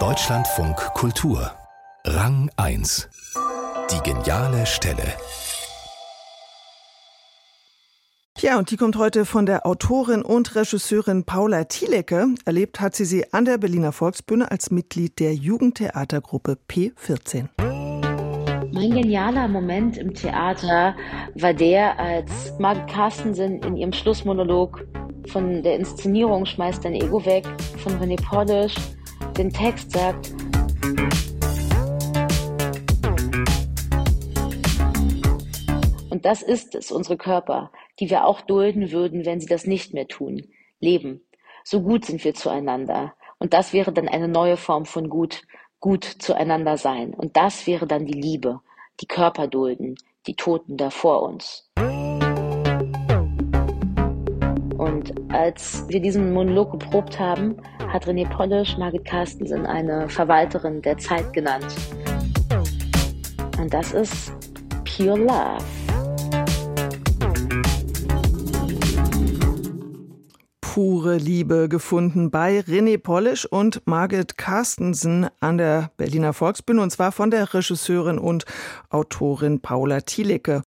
Deutschlandfunk Kultur Rang 1 Die geniale Stelle Ja, und die kommt heute von der Autorin und Regisseurin Paula Thielecke. Erlebt hat sie sie an der Berliner Volksbühne als Mitglied der Jugendtheatergruppe P14. Mein genialer Moment im Theater war der, als Margit Carstensen in ihrem Schlussmonolog von der Inszenierung Schmeißt dein Ego weg von René Polish den Text sagt, Und das ist es, unsere Körper, die wir auch dulden würden, wenn sie das nicht mehr tun. Leben. So gut sind wir zueinander. Und das wäre dann eine neue Form von gut, gut zueinander sein. Und das wäre dann die Liebe, die Körper dulden, die Toten da vor uns. Und als wir diesen Monolog geprobt haben, hat René Polish Margit Carstensen eine Verwalterin der Zeit genannt. Und das ist Pure Love. pure Liebe gefunden bei René Polisch und Margit Carstensen an der Berliner Volksbühne und zwar von der Regisseurin und Autorin Paula Thielecke.